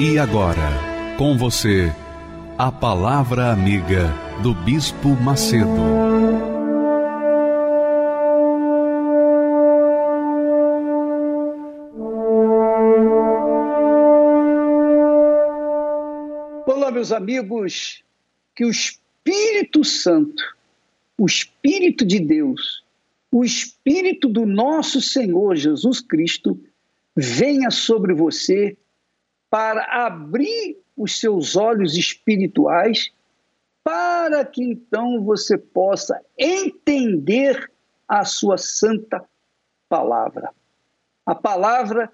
E agora, com você, a Palavra Amiga do Bispo Macedo. Olá, meus amigos, que o Espírito Santo, o Espírito de Deus, o Espírito do nosso Senhor Jesus Cristo venha sobre você para abrir os seus olhos espirituais, para que então você possa entender a sua santa palavra. A palavra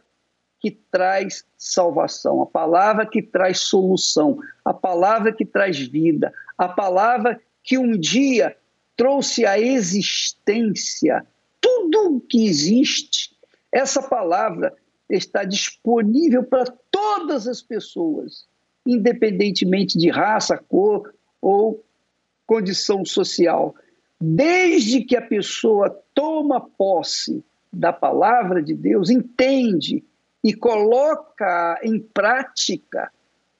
que traz salvação, a palavra que traz solução, a palavra que traz vida, a palavra que um dia trouxe a existência tudo o que existe. Essa palavra está disponível para todas as pessoas, independentemente de raça, cor ou condição social. Desde que a pessoa toma posse da palavra de Deus, entende e coloca em prática,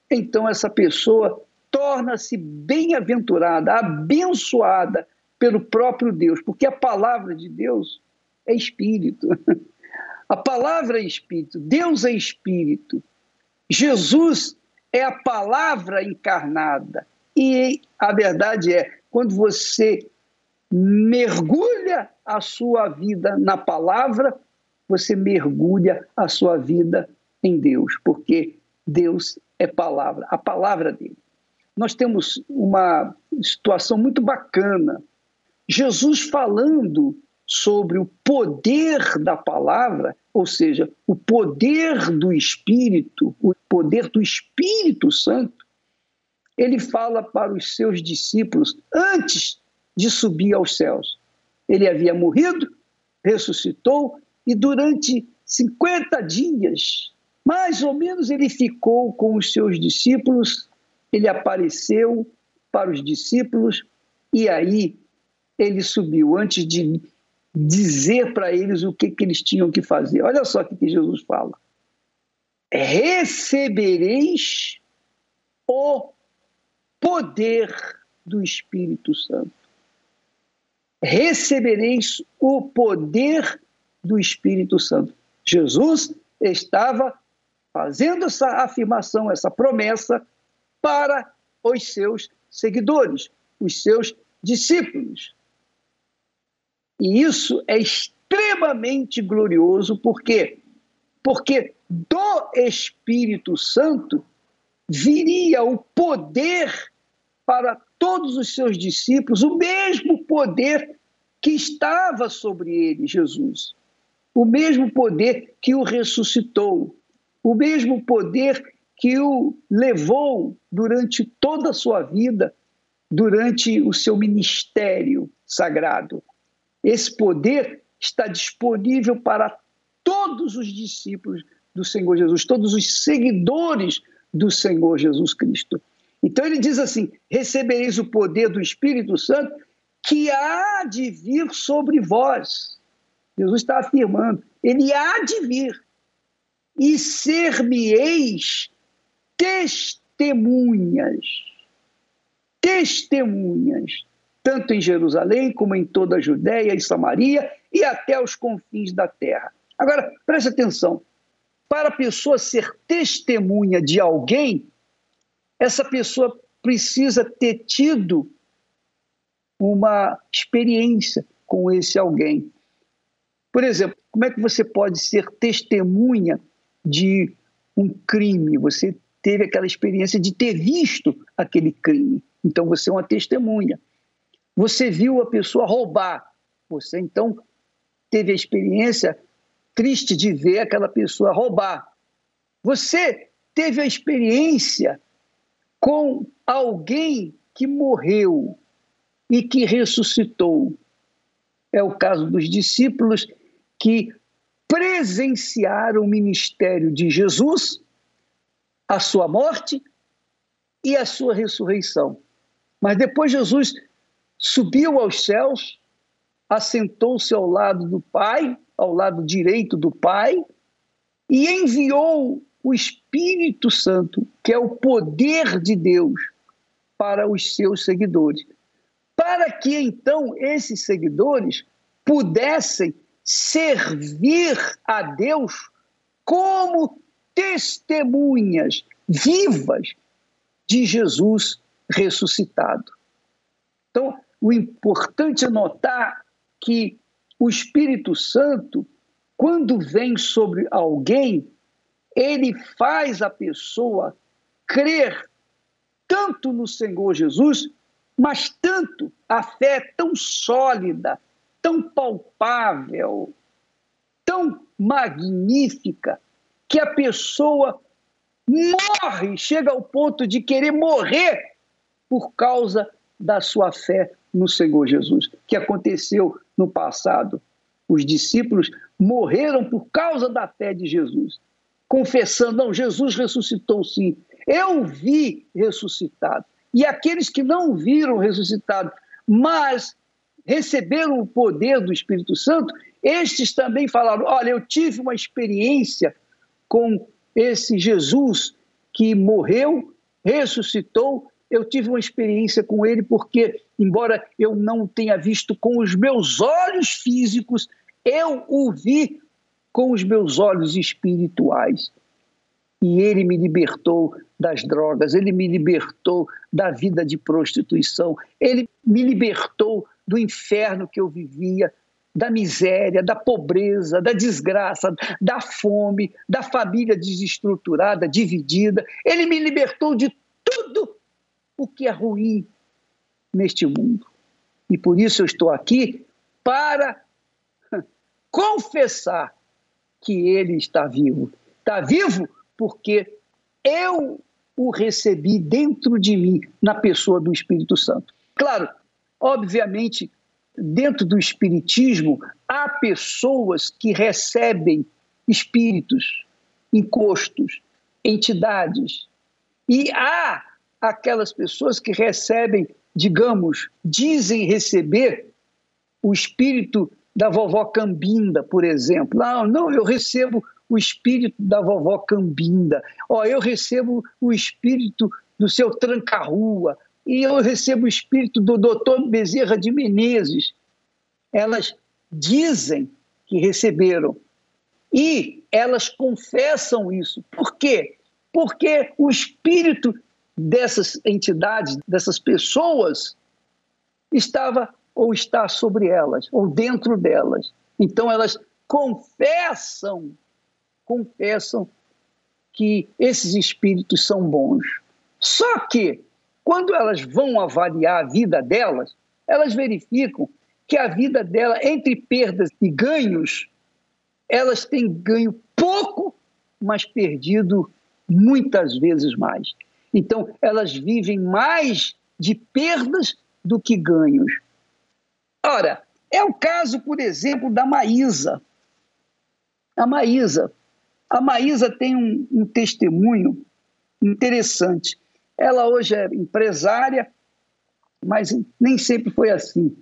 então essa pessoa torna-se bem-aventurada, abençoada pelo próprio Deus, porque a palavra de Deus é espírito. A palavra é espírito, Deus é espírito. Jesus é a palavra encarnada. E a verdade é, quando você mergulha a sua vida na palavra, você mergulha a sua vida em Deus, porque Deus é palavra, a palavra dele. Nós temos uma situação muito bacana. Jesus falando sobre o poder da palavra, ou seja, o poder do Espírito, o poder do Espírito Santo, ele fala para os seus discípulos antes de subir aos céus. Ele havia morrido, ressuscitou e durante 50 dias, mais ou menos, ele ficou com os seus discípulos, ele apareceu para os discípulos e aí ele subiu antes de dizer para eles o que, que eles tinham que fazer. Olha só o que, que Jesus fala. Recebereis o poder do Espírito Santo. Recebereis o poder do Espírito Santo. Jesus estava fazendo essa afirmação, essa promessa para os seus seguidores, os seus discípulos. E isso é extremamente glorioso, por quê? Porque do Espírito Santo viria o poder para todos os seus discípulos, o mesmo poder que estava sobre ele, Jesus. O mesmo poder que o ressuscitou, o mesmo poder que o levou durante toda a sua vida, durante o seu ministério sagrado. Esse poder está disponível para todos os discípulos do Senhor Jesus, todos os seguidores do Senhor Jesus Cristo. Então ele diz assim: recebereis o poder do Espírito Santo que há de vir sobre vós. Jesus está afirmando, ele há de vir e ser-me-eis testemunhas. Testemunhas tanto em Jerusalém como em toda a Judéia e Samaria e até os confins da terra. Agora, preste atenção: para a pessoa ser testemunha de alguém, essa pessoa precisa ter tido uma experiência com esse alguém. Por exemplo, como é que você pode ser testemunha de um crime? Você teve aquela experiência de ter visto aquele crime. Então você é uma testemunha. Você viu a pessoa roubar. Você então teve a experiência triste de ver aquela pessoa roubar. Você teve a experiência com alguém que morreu e que ressuscitou. É o caso dos discípulos que presenciaram o ministério de Jesus, a sua morte e a sua ressurreição. Mas depois Jesus subiu aos céus, assentou-se ao lado do Pai, ao lado direito do Pai, e enviou o Espírito Santo, que é o poder de Deus, para os seus seguidores. Para que então esses seguidores pudessem servir a Deus como testemunhas vivas de Jesus ressuscitado. Então, o importante é notar que o Espírito Santo, quando vem sobre alguém, ele faz a pessoa crer tanto no Senhor Jesus, mas tanto a fé é tão sólida, tão palpável, tão magnífica, que a pessoa morre, chega ao ponto de querer morrer por causa da sua fé no Senhor Jesus, que aconteceu no passado. Os discípulos morreram por causa da fé de Jesus confessando: não, Jesus ressuscitou sim. Eu vi ressuscitado. E aqueles que não viram ressuscitado, mas receberam o poder do Espírito Santo, estes também falaram: olha, eu tive uma experiência com esse Jesus que morreu, ressuscitou. Eu tive uma experiência com ele porque, embora eu não tenha visto com os meus olhos físicos, eu o vi com os meus olhos espirituais. E ele me libertou das drogas, ele me libertou da vida de prostituição, ele me libertou do inferno que eu vivia, da miséria, da pobreza, da desgraça, da fome, da família desestruturada, dividida. Ele me libertou de tudo o que é ruim neste mundo. E por isso eu estou aqui para confessar que ele está vivo. Está vivo porque eu o recebi dentro de mim, na pessoa do Espírito Santo. Claro, obviamente, dentro do Espiritismo, há pessoas que recebem espíritos, encostos, entidades. E há aquelas pessoas que recebem, digamos, dizem receber o espírito da vovó Cambinda, por exemplo. Não, não, eu recebo o espírito da vovó Cambinda. Ó, eu recebo o espírito do seu tranca-rua. E eu recebo o espírito do doutor Bezerra de Menezes. Elas dizem que receberam. E elas confessam isso. Por quê? Porque o espírito dessas entidades, dessas pessoas, estava ou está sobre elas, ou dentro delas. Então elas confessam, confessam que esses espíritos são bons. Só que, quando elas vão avaliar a vida delas, elas verificam que a vida dela, entre perdas e ganhos, elas têm ganho pouco, mas perdido muitas vezes mais. Então, elas vivem mais de perdas do que ganhos. Ora, é o caso, por exemplo, da Maísa. A Maísa. A Maísa tem um, um testemunho interessante. Ela hoje é empresária, mas nem sempre foi assim.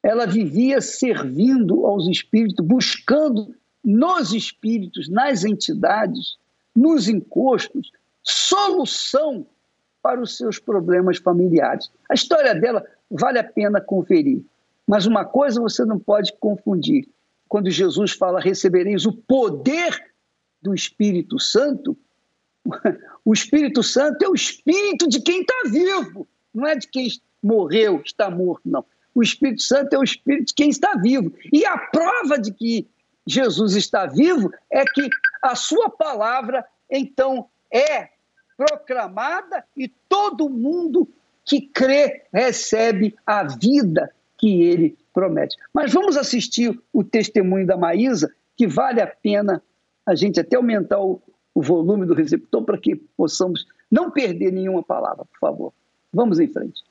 Ela vivia servindo aos espíritos, buscando nos espíritos, nas entidades, nos encostos, solução para os seus problemas familiares. A história dela vale a pena conferir. Mas uma coisa você não pode confundir. Quando Jesus fala recebereis o poder do Espírito Santo, o Espírito Santo é o espírito de quem está vivo, não é de quem morreu, está morto, não. O Espírito Santo é o espírito de quem está vivo. E a prova de que Jesus está vivo é que a sua palavra, então, é proclamada e todo mundo que crê recebe a vida que ele promete. Mas vamos assistir o testemunho da Maísa, que vale a pena a gente até aumentar o, o volume do receptor para que possamos não perder nenhuma palavra, por favor. Vamos em frente.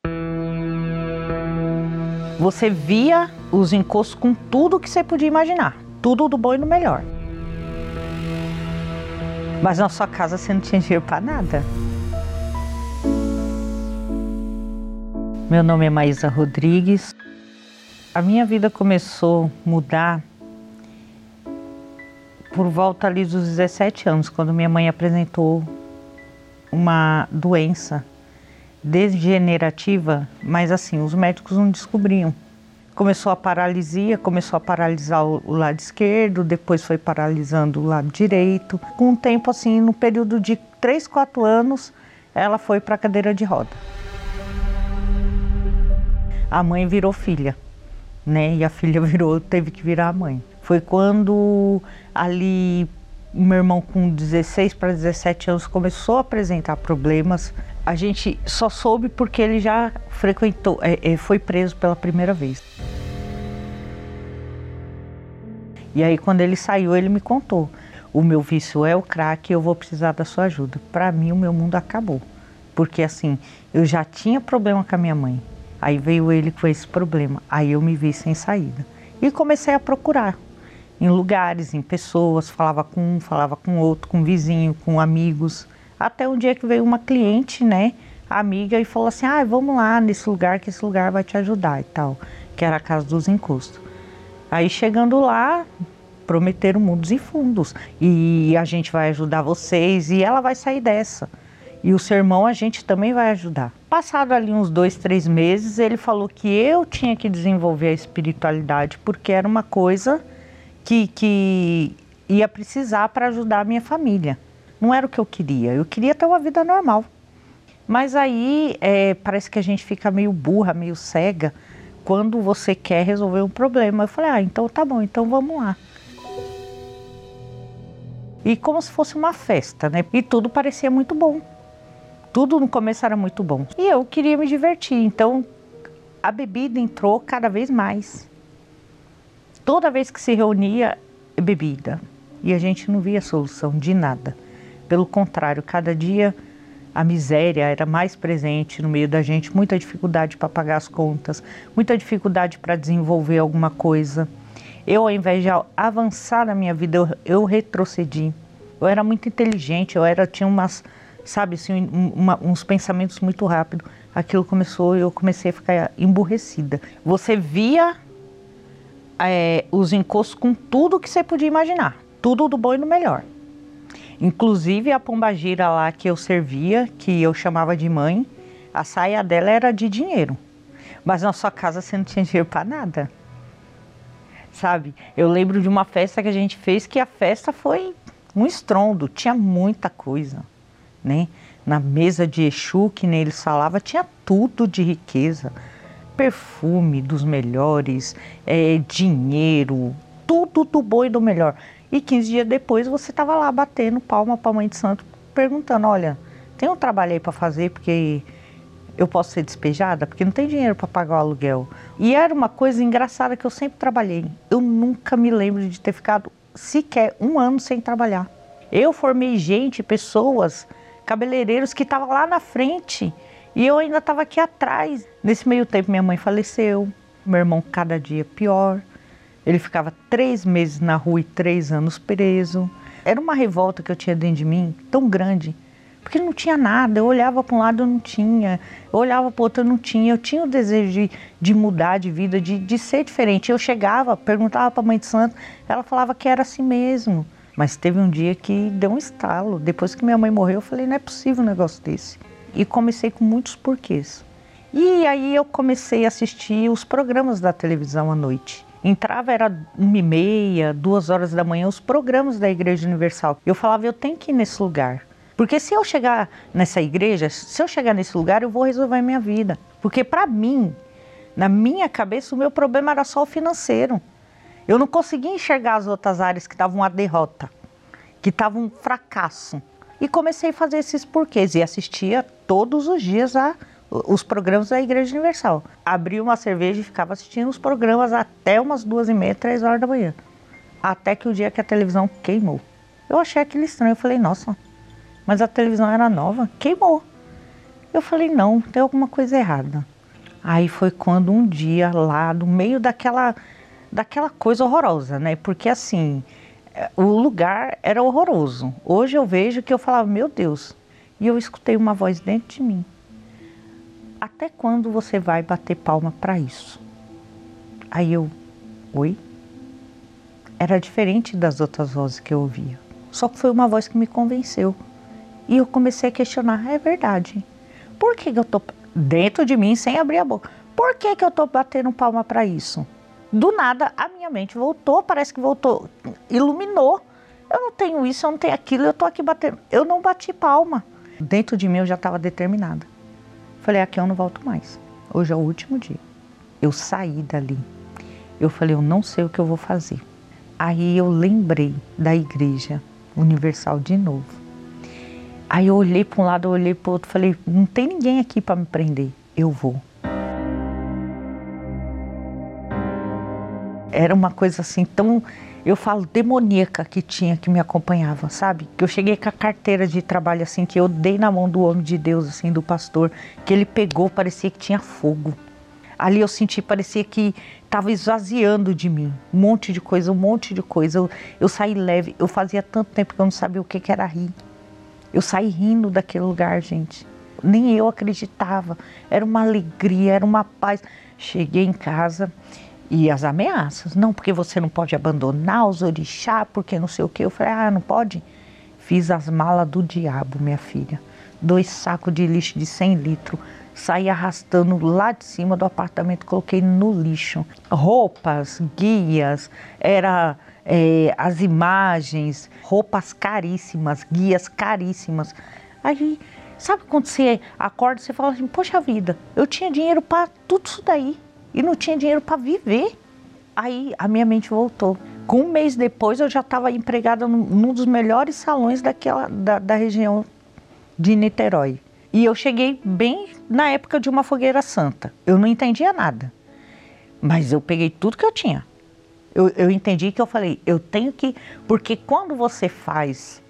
Você via os encostos com tudo que você podia imaginar, tudo do bom e do melhor. Mas na sua casa você não tinha dinheiro para nada. Meu nome é Maísa Rodrigues. A minha vida começou a mudar por volta ali dos 17 anos, quando minha mãe apresentou uma doença degenerativa, mas assim, os médicos não descobriam. Começou a paralisia, começou a paralisar o, lado esquerdo, depois foi paralisando o lado direito. Com o tempo, assim, no período de 3, 4 anos, ela foi para a cadeira de roda a mãe virou filha, né? E a filha virou, teve que virar a mãe. Foi quando ali meu irmão com 16 para 17 anos começou a apresentar problemas. A gente só soube porque ele já frequentou, é, é, foi preso pela primeira vez. E aí quando ele saiu, ele me contou: "O meu vício é o crack, eu vou precisar da sua ajuda". Para mim o meu mundo acabou. Porque assim, eu já tinha problema com a minha mãe. Aí veio ele com esse problema. Aí eu me vi sem saída. E comecei a procurar em lugares, em pessoas, falava com um, falava com outro, com um vizinho, com amigos. Até um dia que veio uma cliente, né, amiga, e falou assim: ah, vamos lá nesse lugar, que esse lugar vai te ajudar e tal, que era a Casa dos Encostos. Aí chegando lá, prometeram mundos e fundos. E a gente vai ajudar vocês e ela vai sair dessa. E o sermão a gente também vai ajudar. Passado ali uns dois, três meses, ele falou que eu tinha que desenvolver a espiritualidade porque era uma coisa que, que ia precisar para ajudar a minha família. Não era o que eu queria, eu queria ter uma vida normal. Mas aí é, parece que a gente fica meio burra, meio cega quando você quer resolver um problema. Eu falei, ah, então tá bom, então vamos lá. E como se fosse uma festa, né? E tudo parecia muito bom. Tudo no começo era muito bom. E eu queria me divertir, então a bebida entrou cada vez mais. Toda vez que se reunia, bebida. E a gente não via solução de nada. Pelo contrário, cada dia a miséria era mais presente no meio da gente, muita dificuldade para pagar as contas, muita dificuldade para desenvolver alguma coisa. Eu, ao invés de avançar na minha vida, eu, eu retrocedi. Eu era muito inteligente, eu era tinha umas sabe, assim, uma, uns pensamentos muito rápidos. Aquilo começou e eu comecei a ficar emburrecida. Você via é, os encostos com tudo que você podia imaginar, tudo do bom e do melhor. Inclusive a pombagira lá que eu servia, que eu chamava de mãe, a saia dela era de dinheiro. Mas na sua casa você não tinha dinheiro para nada. Sabe? Eu lembro de uma festa que a gente fez que a festa foi um estrondo, tinha muita coisa né? Na mesa de Exu, que nem eles falavam, tinha tudo de riqueza. Perfume dos melhores, é, dinheiro, tudo do bom e do melhor. E 15 dias depois você estava lá batendo palma para a mãe de santo, perguntando: olha, tem um trabalho aí para fazer porque eu posso ser despejada? Porque não tem dinheiro para pagar o aluguel. E era uma coisa engraçada que eu sempre trabalhei. Eu nunca me lembro de ter ficado sequer um ano sem trabalhar. Eu formei gente, pessoas cabeleireiros que estavam lá na frente e eu ainda estava aqui atrás. Nesse meio tempo, minha mãe faleceu, meu irmão cada dia pior. Ele ficava três meses na rua e três anos preso. Era uma revolta que eu tinha dentro de mim tão grande, porque não tinha nada. Eu olhava para um lado, eu não tinha. Eu olhava para o outro, eu não tinha. Eu tinha o desejo de, de mudar de vida, de, de ser diferente. Eu chegava, perguntava para a mãe de santo, ela falava que era assim mesmo. Mas teve um dia que deu um estalo. Depois que minha mãe morreu, eu falei, não é possível um negócio desse. E comecei com muitos porquês. E aí eu comecei a assistir os programas da televisão à noite. Entrava, era uma e meia, duas horas da manhã, os programas da Igreja Universal. Eu falava, eu tenho que ir nesse lugar. Porque se eu chegar nessa igreja, se eu chegar nesse lugar, eu vou resolver a minha vida. Porque para mim, na minha cabeça, o meu problema era só o financeiro. Eu não conseguia enxergar as outras áreas que estavam uma derrota, que estavam um fracasso. E comecei a fazer esses porquês e assistia todos os dias a, os programas da Igreja Universal. Abria uma cerveja e ficava assistindo os programas até umas duas e meia, três horas da manhã. Até que o dia que a televisão queimou. Eu achei aquilo estranho. Eu falei, nossa, mas a televisão era nova, queimou. Eu falei, não, tem alguma coisa errada. Aí foi quando um dia lá, no meio daquela, daquela coisa horrorosa, né? Porque assim, é, o lugar era horroroso. Hoje eu vejo que eu falava, meu Deus. E eu escutei uma voz dentro de mim. Até quando você vai bater palma para isso? Aí eu, oi? Era diferente das outras vozes que eu ouvia. Só que foi uma voz que me convenceu. E eu comecei a questionar, é verdade. Por que, que eu tô dentro de mim sem abrir a boca? Por que, que eu tô batendo palma para isso? Do nada a minha mente voltou, parece que voltou, iluminou. Eu não tenho isso, eu não tenho aquilo, eu tô aqui batendo. Eu não bati palma. Dentro de mim eu já estava determinada. Falei, aqui eu não volto mais. Hoje é o último dia. Eu saí dali. Eu falei, eu não sei o que eu vou fazer. Aí eu lembrei da igreja universal de novo. Aí eu olhei para um lado, eu olhei para o outro, falei: não tem ninguém aqui para me prender, eu vou. Era uma coisa assim tão, eu falo, demoníaca que tinha que me acompanhava, sabe? Que eu cheguei com a carteira de trabalho assim, que eu dei na mão do homem de Deus, assim, do pastor, que ele pegou, parecia que tinha fogo. Ali eu senti, parecia que estava esvaziando de mim. Um monte de coisa, um monte de coisa. Eu, eu saí leve. Eu fazia tanto tempo que eu não sabia o que, que era rir. Eu saí rindo daquele lugar, gente. Nem eu acreditava. Era uma alegria, era uma paz. Cheguei em casa e as ameaças. Não, porque você não pode abandonar os orixá, porque não sei o que. Eu falei, ah, não pode? Fiz as malas do diabo, minha filha. Dois sacos de lixo de 100 litros saí arrastando lá de cima do apartamento, coloquei no lixo. Roupas, guias, era é, as imagens, roupas caríssimas, guias caríssimas. Aí, sabe quando você acorda você fala assim, poxa vida, eu tinha dinheiro para tudo isso daí e não tinha dinheiro para viver. Aí a minha mente voltou. Com um mês depois eu já estava empregada num, dos melhores salões daquela, da, da região de Niterói. E eu cheguei bem na época de uma fogueira santa. Eu não entendia nada. Mas eu peguei tudo que eu tinha. Eu, eu entendi que eu falei, eu tenho que. Porque quando você faz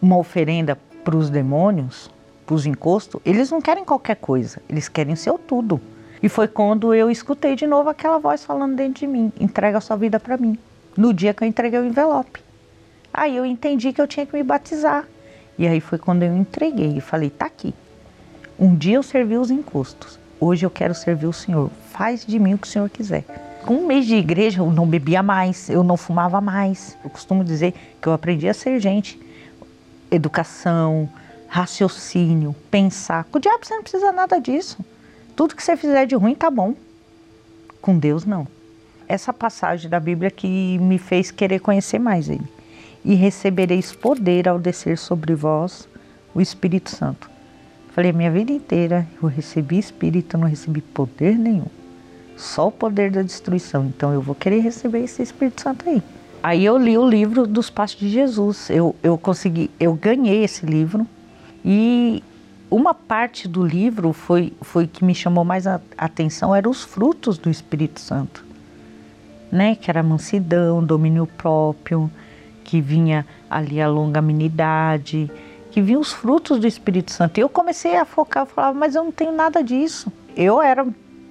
uma oferenda para os demônios, para os encostos, eles não querem qualquer coisa, eles querem seu tudo. E foi quando eu escutei de novo aquela voz falando dentro de mim: entrega a sua vida para mim. No dia que eu entreguei o envelope. Aí eu entendi que eu tinha que me batizar. E aí foi quando eu entreguei e falei: tá aqui. Um dia eu servi os encostos, hoje eu quero servir o Senhor. Faz de mim o que o Senhor quiser. Com um mês de igreja eu não bebia mais, eu não fumava mais. Eu costumo dizer que eu aprendi a ser gente. Educação, raciocínio, pensar. Com o diabo você não precisa nada disso. Tudo que você fizer de ruim tá bom. Com Deus não. Essa passagem da Bíblia que me fez querer conhecer mais Ele. E recebereis poder ao descer sobre vós o Espírito Santo. Falei, minha vida inteira eu recebi espírito, não recebi poder nenhum. Só o poder da destruição. Então eu vou querer receber esse Espírito Santo aí. Aí eu li o livro dos Passos de Jesus. Eu, eu consegui, eu ganhei esse livro e uma parte do livro foi, foi que me chamou mais a atenção eram os frutos do Espírito Santo, né? Que era mansidão, domínio próprio, que vinha ali a longanimidade, que vinham os frutos do Espírito Santo. E eu comecei a focar, eu falava, mas eu não tenho nada disso. Eu era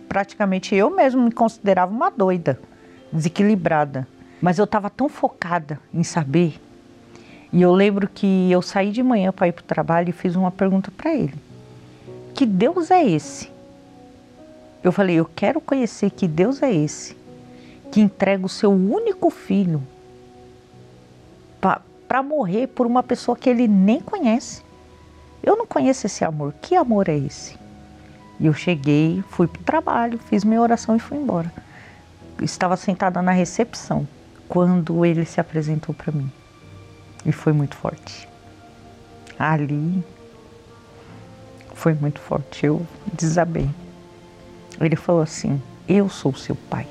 praticamente eu mesmo me considerava uma doida, desequilibrada. Mas eu estava tão focada em saber. E eu lembro que eu saí de manhã para ir para o trabalho e fiz uma pergunta para ele: Que Deus é esse? Eu falei: Eu quero conhecer que Deus é esse que entrega o seu único filho para morrer por uma pessoa que ele nem conhece. Eu não conheço esse amor. Que amor é esse? E eu cheguei, fui para o trabalho, fiz minha oração e fui embora. Estava sentada na recepção quando ele se apresentou para mim. E foi muito forte. Ali foi muito forte. Eu desabei. Ele falou assim: Eu sou seu pai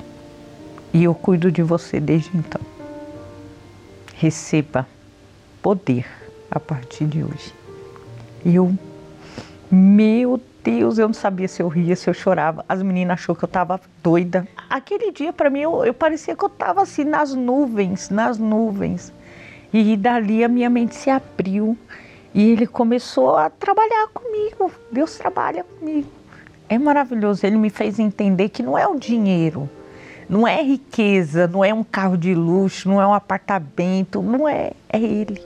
e eu cuido de você desde então. Receba poder a partir de hoje. Eu, meu Deus, eu não sabia se eu ria, se eu chorava. As meninas achou que eu estava doida. Aquele dia, para mim, eu, eu parecia que eu estava assim nas nuvens, nas nuvens. E dali a minha mente se abriu e ele começou a trabalhar comigo. Deus trabalha comigo. É maravilhoso. Ele me fez entender que não é o dinheiro, não é riqueza, não é um carro de luxo, não é um apartamento, não é, é ele.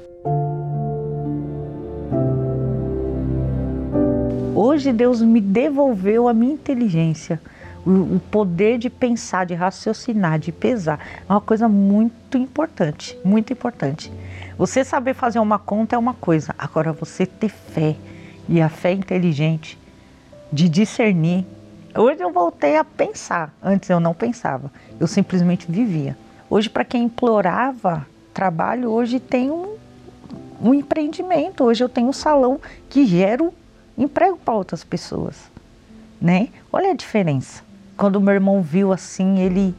Hoje Deus me devolveu a minha inteligência, o, poder de pensar, de raciocinar, de pesar. É uma coisa muito importante, muito importante. Você saber fazer uma conta é uma coisa, agora você ter fé e a fé inteligente de discernir. Hoje eu voltei a pensar, antes eu não pensava, eu simplesmente vivia. Hoje, para quem implorava trabalho, hoje tem um, um empreendimento, hoje eu tenho um salão que gera emprego para outras pessoas, né? Olha a diferença. Quando meu irmão viu assim, ele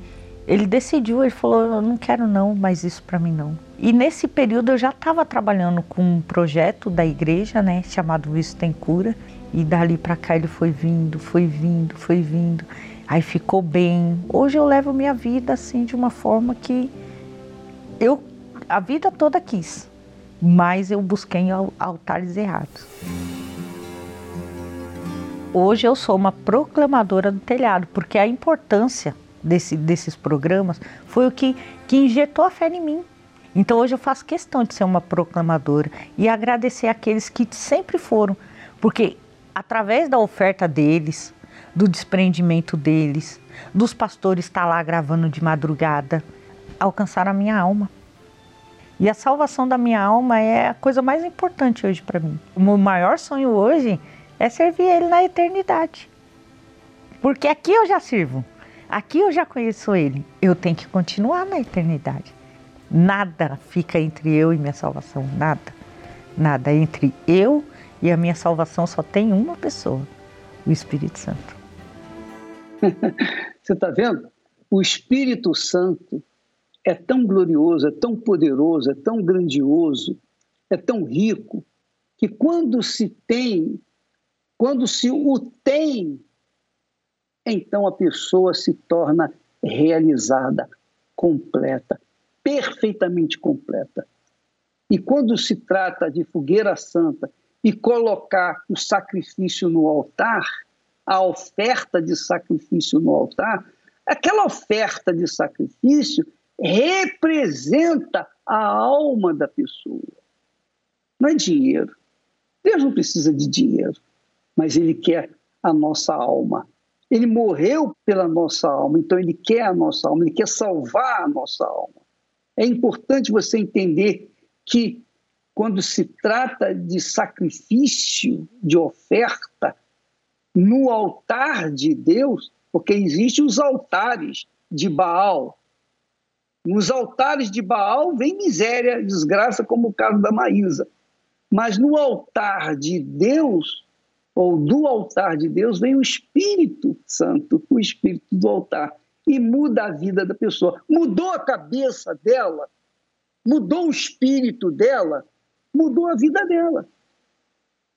ele decidiu, ele falou, eu não quero não, mais isso para mim não. E nesse período eu já estava trabalhando com um projeto da igreja, né, chamado Isso Tem Cura, e dali para cá ele foi vindo, foi vindo, foi vindo. Aí ficou bem. Hoje eu levo minha vida assim de uma forma que eu a vida toda quis, mas eu busquei altares errados. Hoje eu sou uma proclamadora do telhado, porque a importância desse, desses programas foi o que, que injetou a fé em mim. Então hoje eu faço questão de ser uma proclamadora e agradecer aqueles que sempre foram, porque através da oferta deles, do desprendimento deles, dos pastores estar lá gravando de madrugada, alcançaram a minha alma. E a salvação da minha alma é a coisa mais importante hoje para mim. O meu maior sonho hoje é servir Ele na eternidade. Porque aqui eu já sirvo, aqui eu já conheço Ele, eu tenho que continuar na eternidade. Nada fica entre eu e minha salvação, nada. Nada. Entre eu e a minha salvação só tem uma pessoa, o Espírito Santo. Você está vendo? O Espírito Santo é tão glorioso, é tão poderoso, é tão grandioso, é tão rico, que quando se tem quando se o tem, então a pessoa se torna realizada, completa, perfeitamente completa. E quando se trata de fogueira santa e colocar o sacrifício no altar, a oferta de sacrifício no altar, aquela oferta de sacrifício representa a alma da pessoa. Não é dinheiro. Deus não precisa de dinheiro mas ele quer a nossa alma. Ele morreu pela nossa alma, então ele quer a nossa alma, ele quer salvar a nossa alma. É importante você entender que quando se trata de sacrifício, de oferta, no altar de Deus, porque existem os altares de Baal. Nos altares de Baal vem miséria, desgraça, como o caso da Maísa. Mas no altar de Deus, ou do altar de Deus, vem o Espírito Santo, o Espírito do altar, e muda a vida da pessoa. Mudou a cabeça dela, mudou o espírito dela, mudou a vida dela.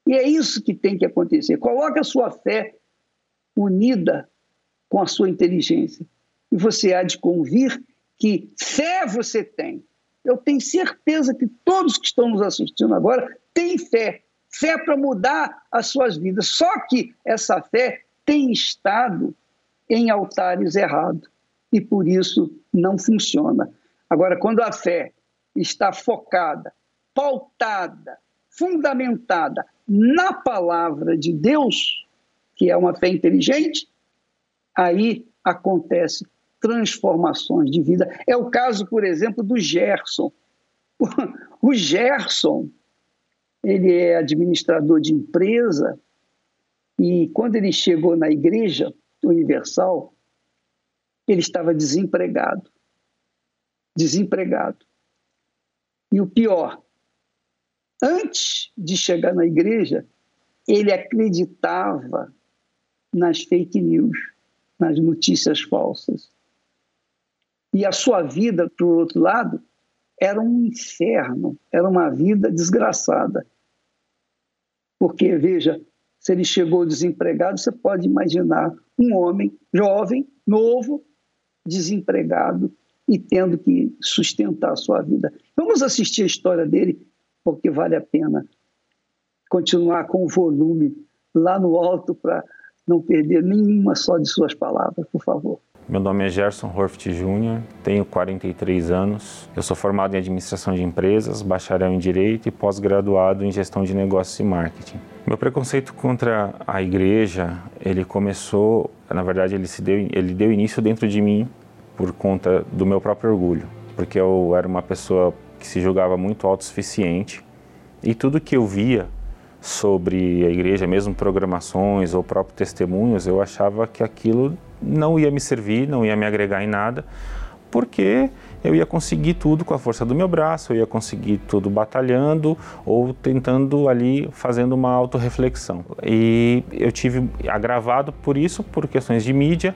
E é isso que tem que acontecer. Coloque a sua fé unida com a sua inteligência. E você há de convir que fé você tem. Eu tenho certeza que todos que estão nos assistindo agora têm fé fé para mudar as suas vidas. Só que essa fé tem estado em altares errados e por isso não funciona. Agora, quando a fé está focada, pautada, fundamentada na palavra de Deus, que é uma fé inteligente, aí acontece transformações de vida. É o caso, por exemplo, do Gerson. O Gerson, ele é administrador de empresa e quando ele chegou na Igreja Universal, ele estava desempregado. Desempregado. E o pior, antes de chegar na igreja, ele acreditava nas fake news, nas notícias falsas. E a sua vida, por outro lado, era um inferno, era uma vida desgraçada. Porque, veja, se ele chegou desempregado, você pode imaginar um homem jovem, novo, desempregado, e tendo que sustentar a sua vida. Vamos assistir a história dele, porque vale a pena continuar com o volume lá no alto para não perder nenhuma só de suas palavras, por favor. Meu nome é Gerson Horft Júnior, tenho 43 anos. Eu sou formado em administração de empresas, bacharel em direito e pós-graduado em gestão de negócios e marketing. Meu preconceito contra a igreja, ele começou, na verdade, ele se deu, ele deu início dentro de mim por conta do meu próprio orgulho, porque eu era uma pessoa que se julgava muito autossuficiente e tudo que eu via sobre a igreja, mesmo programações ou próprios testemunhos, eu achava que aquilo não ia me servir, não ia me agregar em nada, porque eu ia conseguir tudo com a força do meu braço, eu ia conseguir tudo batalhando ou tentando ali fazendo uma autorreflexão. E eu tive agravado por isso, por questões de mídia,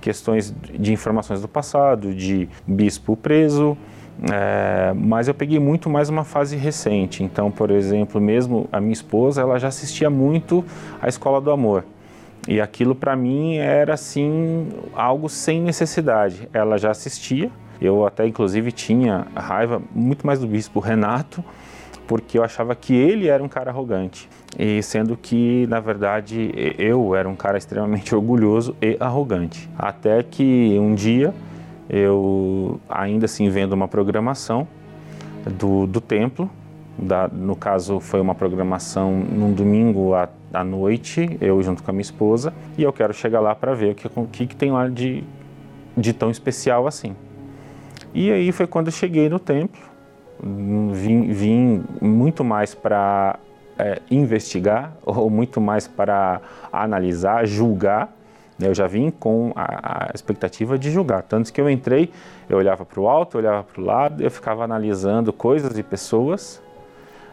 questões de informações do passado, de bispo preso, é, mas eu peguei muito mais uma fase recente. Então, por exemplo, mesmo a minha esposa, ela já assistia muito à Escola do Amor. E aquilo para mim era assim algo sem necessidade. Ela já assistia. Eu até inclusive tinha raiva muito mais do bispo Renato, porque eu achava que ele era um cara arrogante. E sendo que, na verdade, eu era um cara extremamente orgulhoso e arrogante. Até que um dia eu ainda assim vendo uma programação do, do templo, da, no caso foi uma programação num domingo à, à noite, eu junto com a minha esposa, e eu quero chegar lá para ver o que, o que, que tem lá de, de tão especial assim. E aí foi quando eu cheguei no templo, vim, vim muito mais para é, investigar, ou muito mais para analisar, julgar, eu já vim com a, a, expectativa de julgar. Tanto que eu entrei, eu olhava para o alto, olhava para o lado, eu ficava analisando coisas e pessoas,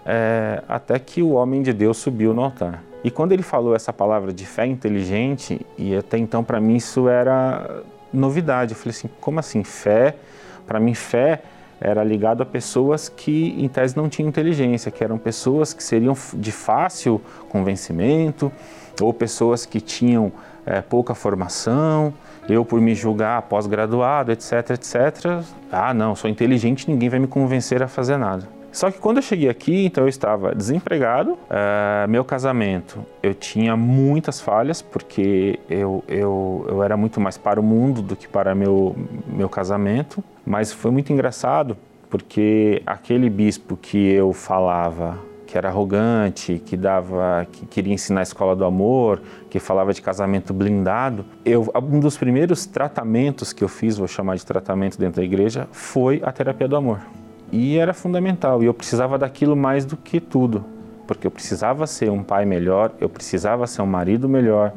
é, até que o homem de Deus subiu no altar. E quando ele falou essa palavra de fé inteligente, e até então para mim isso era novidade. Eu falei assim: como assim fé? Para mim, fé era ligado a pessoas que em tese não tinham inteligência, que eram pessoas que seriam de fácil convencimento, ou pessoas que tinham é, pouca formação, eu por me julgar pós-graduado, etc, etc. Ah, não, sou inteligente, ninguém vai me convencer a fazer nada. Só que quando eu cheguei aqui, então eu estava desempregado, uh, meu casamento, eu tinha muitas falhas, porque eu, eu, eu era muito mais para o mundo do que para meu, meu casamento, mas foi muito engraçado, porque aquele bispo que eu falava que era arrogante, que dava, que queria ensinar a escola do amor, que falava de casamento blindado. Eu, um dos primeiros tratamentos que eu fiz, vou chamar de tratamento dentro da igreja, foi a terapia do amor. E era fundamental, e eu precisava daquilo mais do que tudo, porque eu precisava ser um pai melhor, eu precisava ser um marido melhor,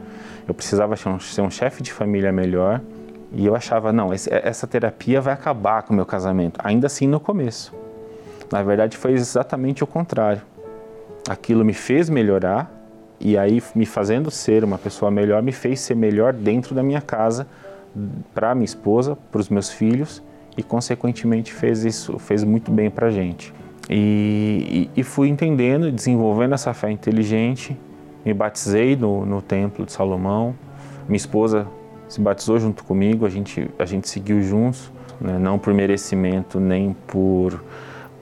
eu precisava ser um, ser um chefe de família melhor. E eu achava, não, essa terapia vai acabar com o meu casamento. Ainda assim no começo. Na verdade, foi exatamente o contrário aquilo me fez melhorar e aí me fazendo ser uma pessoa melhor me fez ser melhor dentro da minha casa para minha esposa, para os meus filhos e consequentemente fez isso fez muito bem para a gente e, e, e, fui entendendo desenvolvendo essa fé inteligente me batizei no, no templo de Salomão minha esposa se batizou junto comigo a gente a gente seguiu juntos né? não por merecimento nem por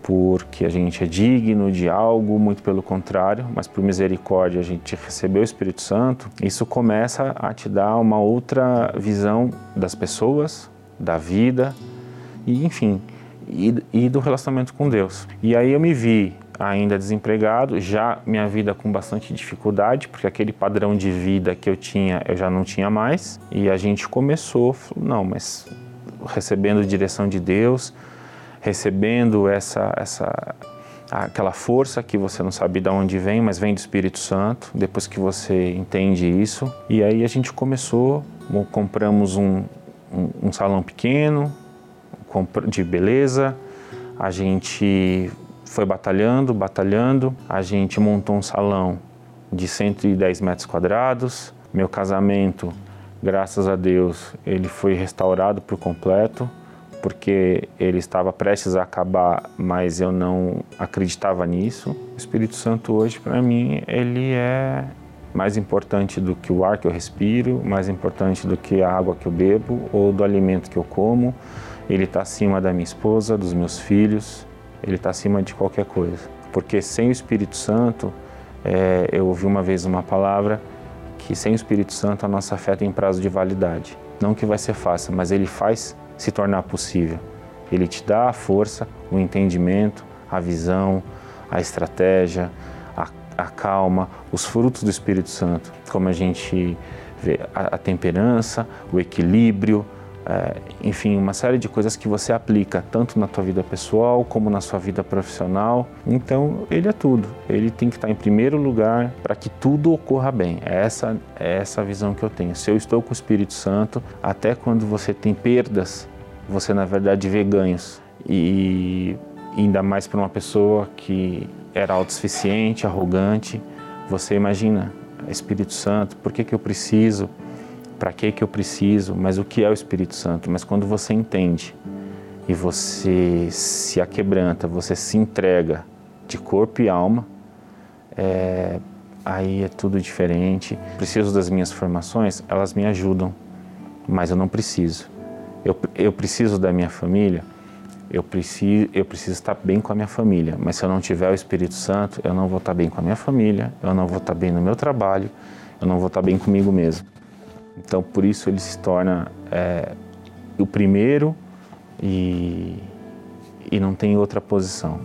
porque a gente é digno de algo, muito pelo contrário, mas por misericórdia a gente recebeu o Espírito Santo, isso começa a te dar uma outra visão das pessoas, da vida e, enfim, e, e do relacionamento com Deus. E aí eu me vi ainda desempregado, já minha vida com bastante dificuldade, porque aquele padrão de vida que eu tinha eu já não tinha mais, e a gente começou, não, mas recebendo direção de Deus, recebendo essa, essa aquela força que você não sabe de onde vem, mas vem do Espírito Santo, depois que você entende isso. E aí a gente começou, compramos um, um, um salão pequeno de beleza, a gente foi batalhando, batalhando, a gente montou um salão de 110 metros quadrados. Meu casamento, graças a Deus, ele foi restaurado por completo porque ele estava prestes a acabar, mas eu não acreditava nisso. O Espírito Santo hoje para mim ele é mais importante do que o ar que eu respiro, mais importante do que a água que eu bebo ou do alimento que eu como Ele está acima da minha esposa, dos meus filhos, ele está acima de qualquer coisa. Porque sem o Espírito Santo, é, eu ouvi uma vez uma palavra que sem o Espírito Santo a nossa fé tem prazo de validade. Não que vai ser fácil, mas ele faz se tornar possível. Ele te dá a força, o entendimento, a visão, a estratégia, a, a calma, os frutos do Espírito Santo, como a gente vê a, a temperança, o equilíbrio, é, enfim, uma série de coisas que você aplica tanto na tua vida pessoal como na sua vida profissional. Então, ele é tudo. Ele tem que estar em primeiro lugar para que tudo ocorra bem. É essa, é essa visão que eu tenho. Se eu estou com o Espírito Santo, até quando você tem perdas, você na verdade vê ganhos. E ainda mais para uma pessoa que era autossuficiente, arrogante, você imagina, Espírito Santo, por que, que eu preciso? Para que que eu preciso, mas o que é o Espírito Santo. Mas quando você entende e você se aquebranta, você se entrega de corpo e alma, é, aí é tudo diferente. Preciso das minhas formações, elas me ajudam, mas eu não preciso. Eu, eu preciso da minha família, eu preciso, eu preciso estar bem com a minha família, mas se eu não tiver o Espírito Santo, eu não vou estar bem com a minha família, eu não vou estar bem no meu trabalho, eu não vou estar bem comigo mesmo. Então, por isso ele se torna é, o primeiro e, e não tem outra posição.